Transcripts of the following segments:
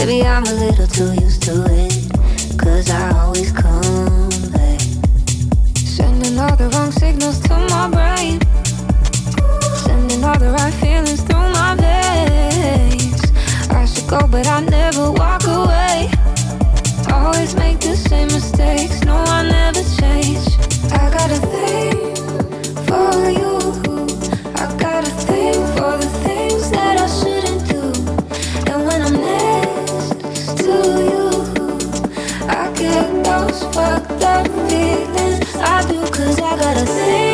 Maybe I'm a little too used to it, cause I always come back. Sending all the wrong signals to my brain, sending all the right feelings through my veins. I should go, but I never walk away. Always make the same mistakes, no, I never change. I got a thing for you, I got a thing for the thing. I do cause I gotta think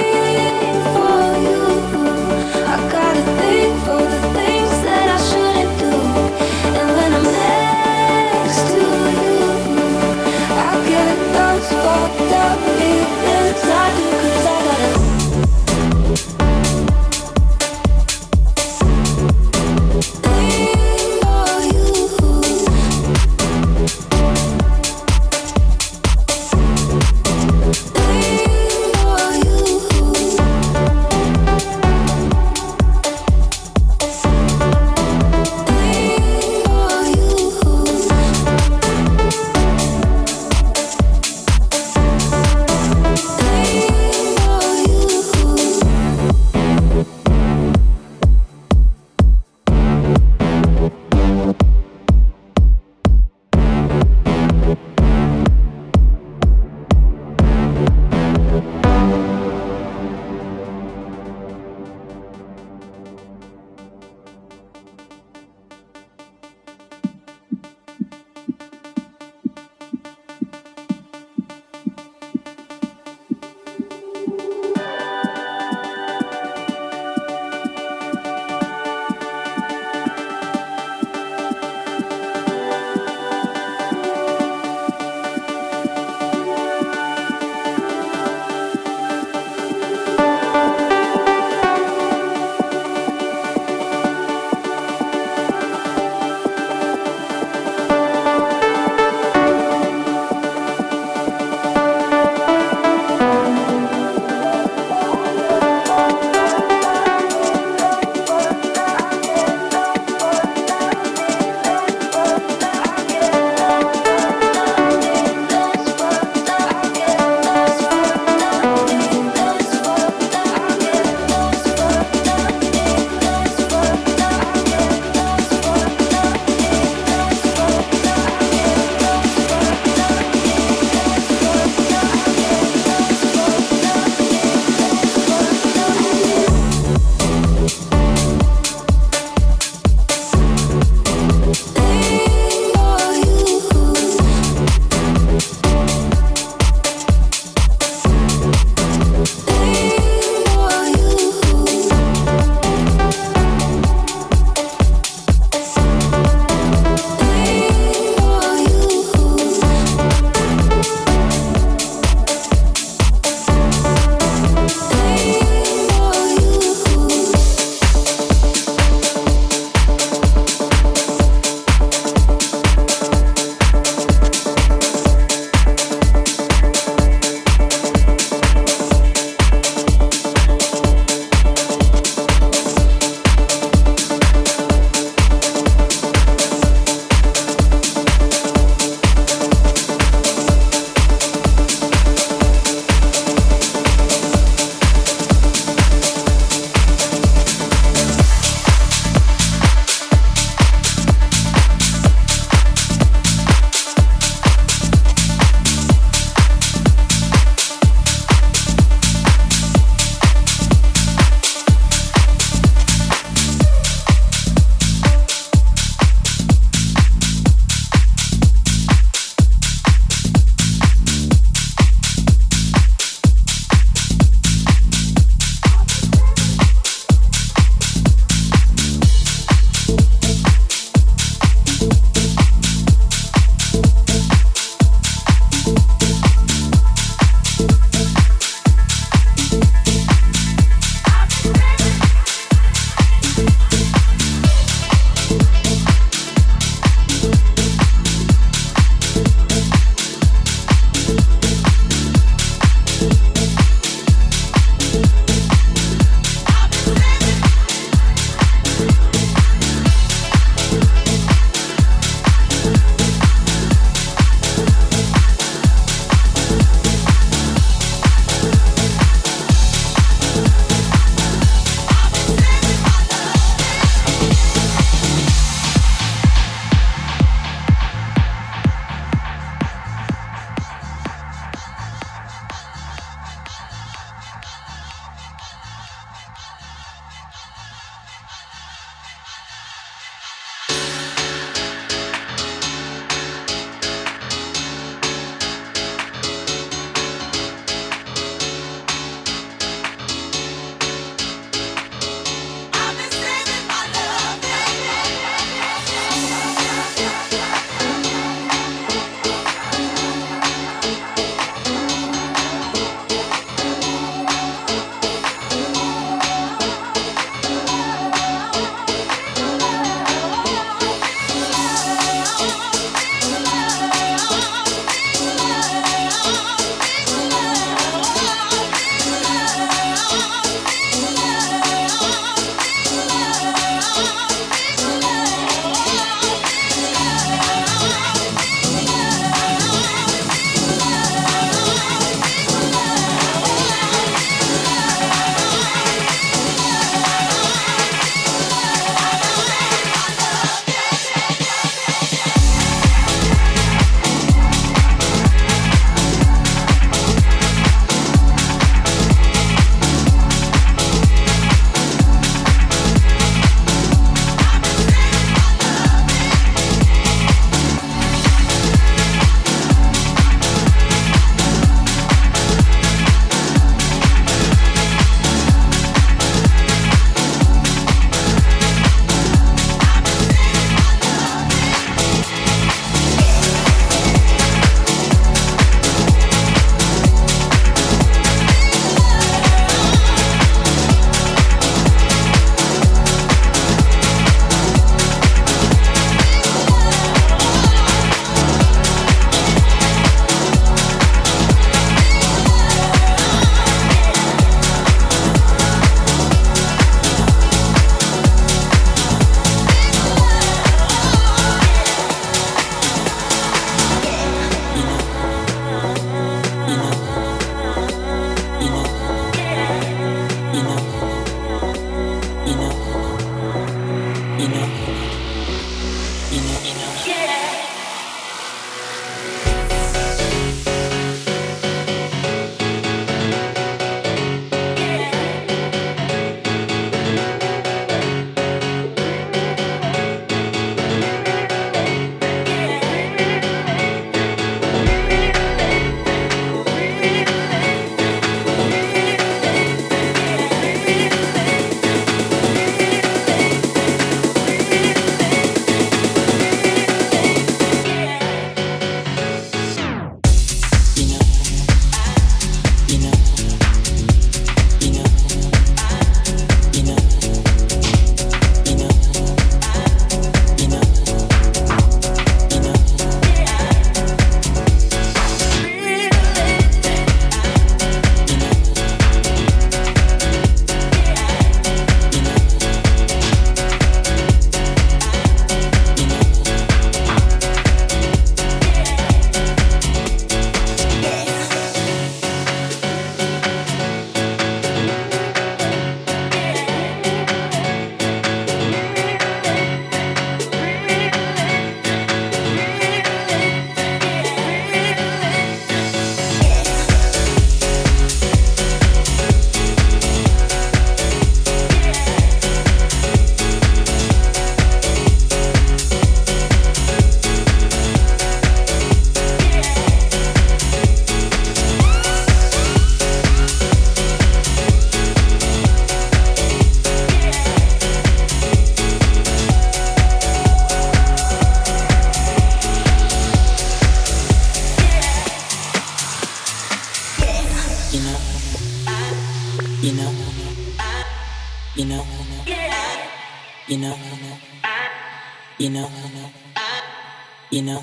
You know,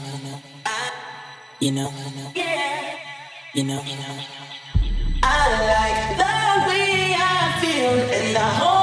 you know, yeah. you know, you know. I like the way I feel in the whole.